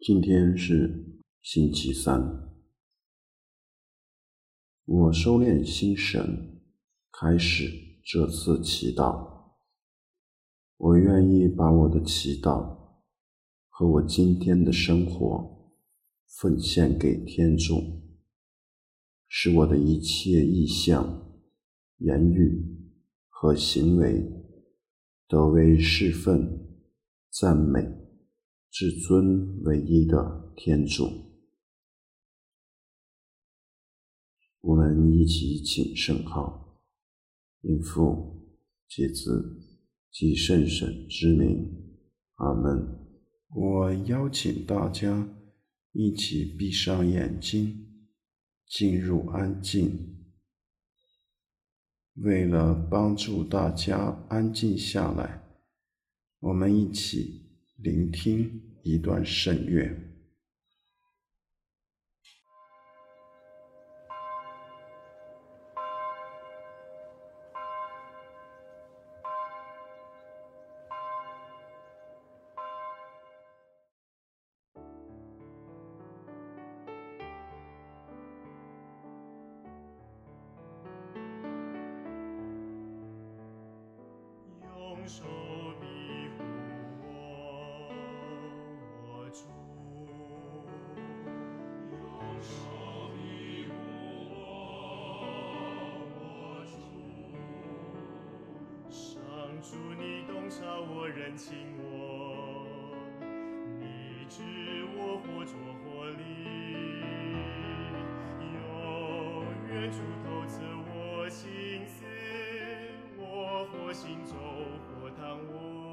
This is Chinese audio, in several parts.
今天是星期三，我收敛心神，开始这次祈祷。我愿意把我的祈祷和我今天的生活奉献给天主，使我的一切意向、言语和行为都为侍奉、赞美。至尊唯一的天主，我们一起请圣号，应父及子及圣神之名，阿门。我邀请大家一起闭上眼睛，进入安静。为了帮助大家安静下来，我们一起。聆听一段圣乐。手。人请我，你知我或拙或离，有远处透彻我心思，我或行走或躺卧。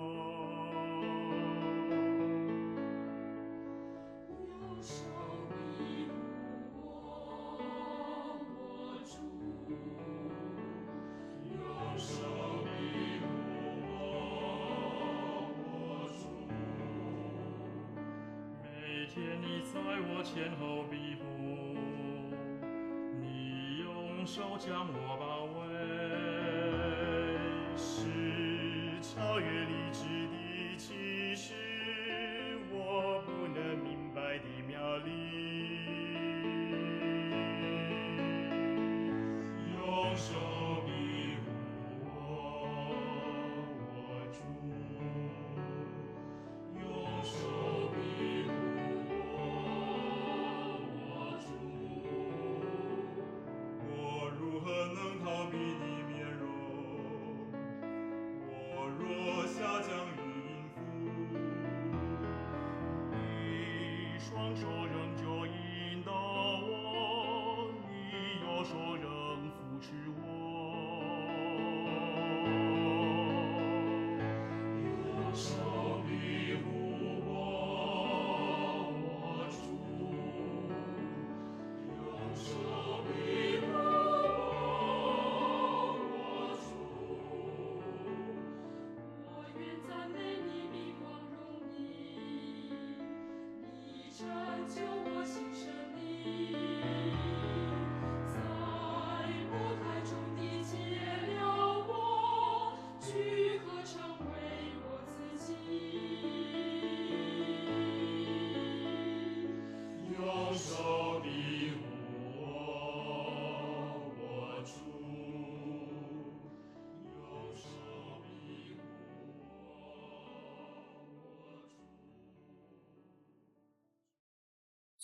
在我前后庇护，你用手将我包围，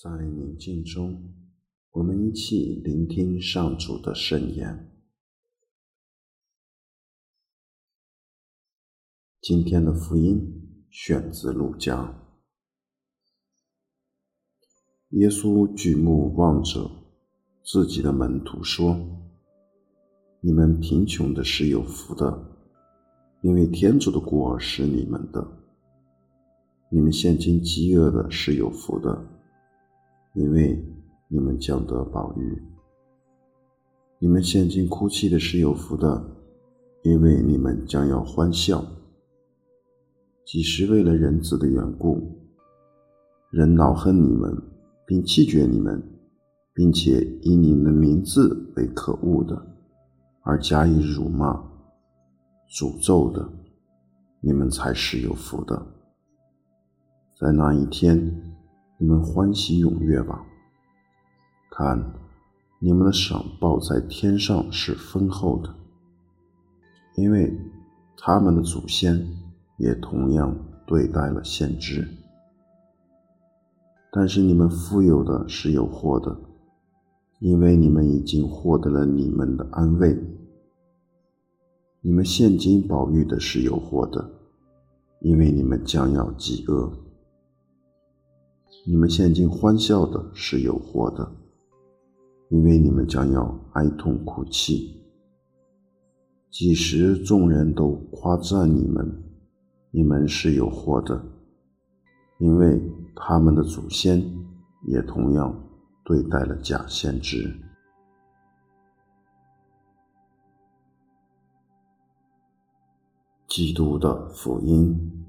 在宁静中，我们一起聆听上主的圣言。今天的福音选自路加。耶稣举目望着自己的门徒说：“你们贫穷的是有福的，因为天主的国是你们的；你们现今饥饿的是有福的。”因为你们将得宝玉，你们现今哭泣的是有福的，因为你们将要欢笑。即使为了人子的缘故，人恼恨你们，并弃绝你们，并且以你们的名字为可恶的，而加以辱骂、诅咒的，你们才是有福的。在那一天。你们欢喜踊跃吧！看，你们的赏报在天上是丰厚的，因为他们的祖先也同样对待了先知。但是你们富有的是有祸的，因为你们已经获得了你们的安慰；你们现今宝玉的是有祸的，因为你们将要饥饿。你们现今欢笑的是有祸的，因为你们将要哀痛哭泣。几时众人都夸赞你们，你们是有祸的，因为他们的祖先也同样对待了假先知。基督的福音。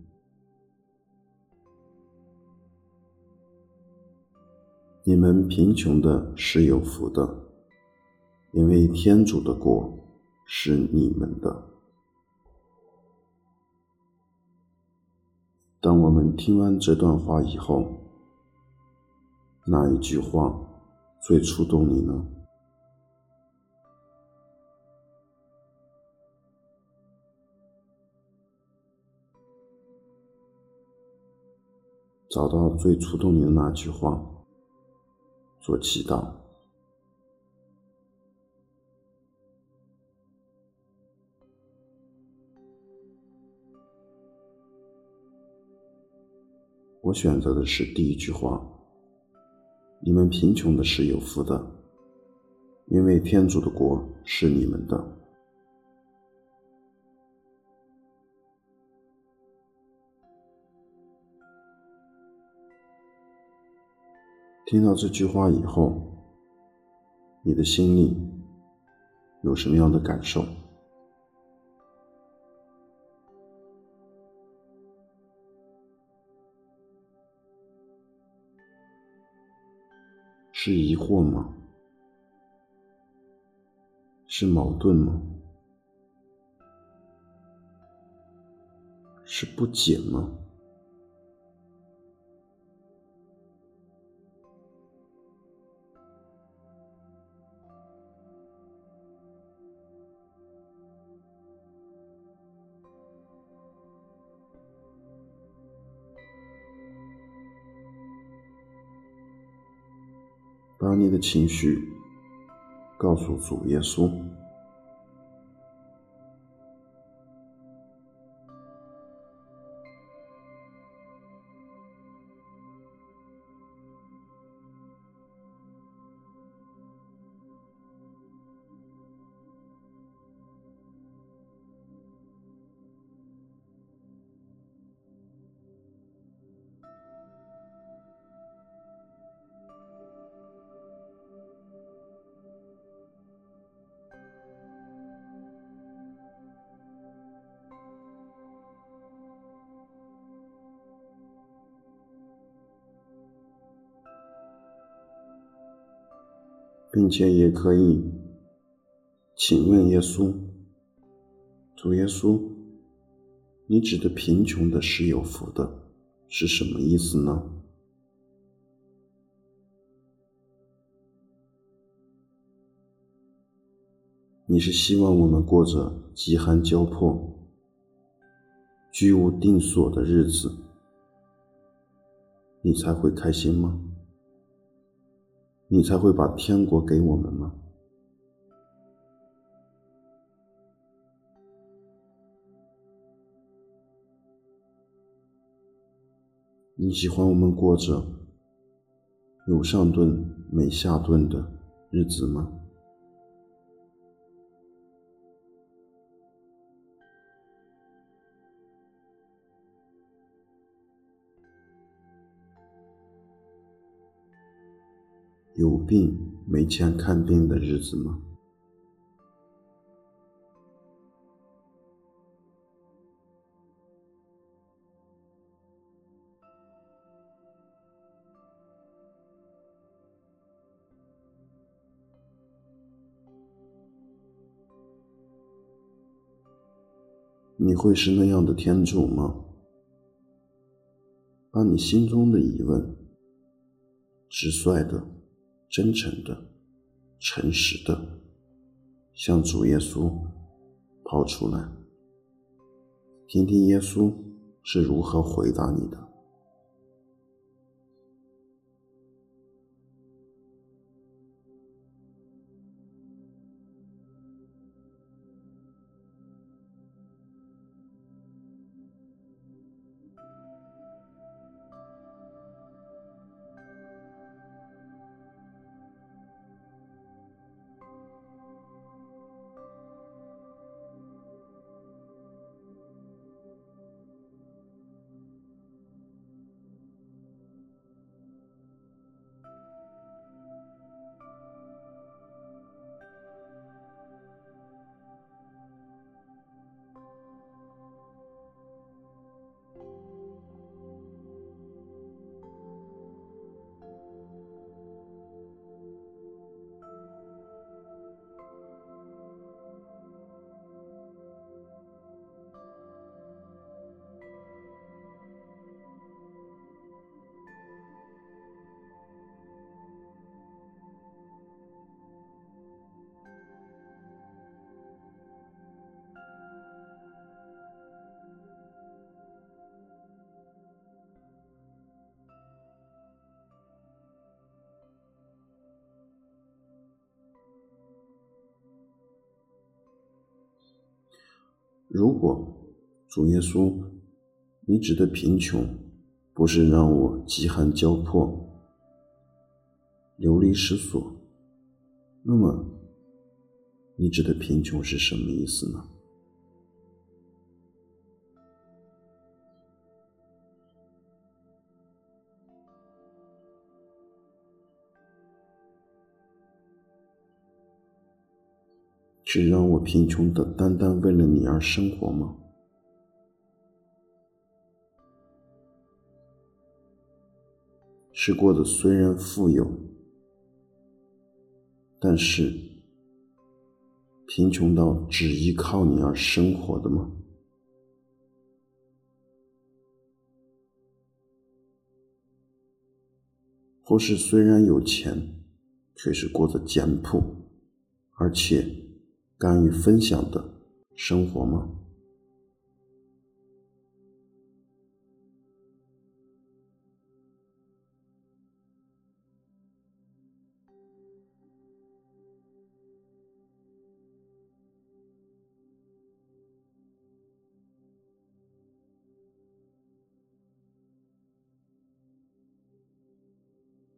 你们贫穷的是有福的，因为天主的国是你们的。当我们听完这段话以后，哪一句话最触动你呢？找到最触动你的那句话。做祈祷。我选择的是第一句话：你们贫穷的是有福的，因为天主的国是你们的。听到这句话以后，你的心里有什么样的感受？是疑惑吗？是矛盾吗？是不解吗？的情绪告诉主耶稣。并且也可以请问耶稣：“主耶稣，你指的贫穷的是有福的，是什么意思呢？”你是希望我们过着饥寒交迫、居无定所的日子，你才会开心吗？你才会把天国给我们吗？你喜欢我们过着有上顿没下顿的日子吗？有病没钱看病的日子吗？你会是那样的天主吗？把你心中的疑问直率的、真诚的、诚实的，向主耶稣抛出来，听听耶稣是如何回答你的。如果主耶稣，你指的贫穷，不是让我饥寒交迫、流离失所，那么你指的贫穷是什么意思呢？是让我贫穷的，单单为了你而生活吗？是过得虽然富有，但是贫穷到只依靠你而生活的吗？或是虽然有钱，却是过得简朴，而且。甘于分享的生活吗？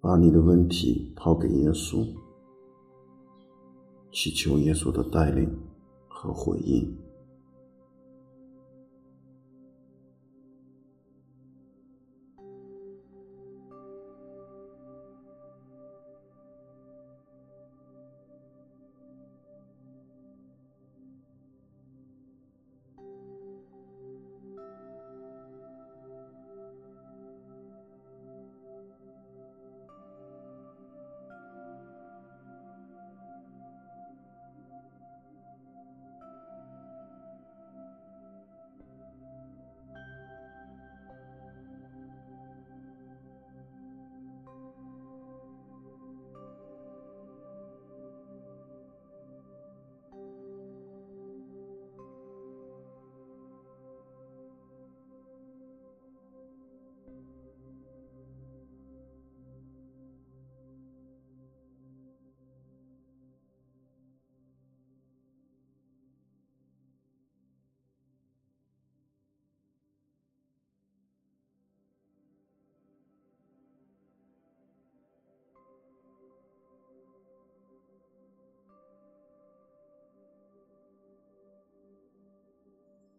把你的问题抛给耶稣。祈求耶稣的带领和回应。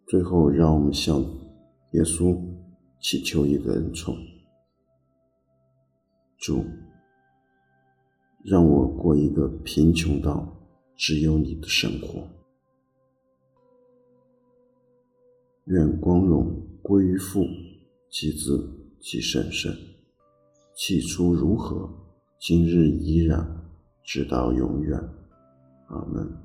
最后，让我们向耶稣祈求一个恩宠：主，让我过一个贫穷到只有你的生活。愿光荣归于父、及子、及圣神，起初如何，今日依然，直到永远。阿门。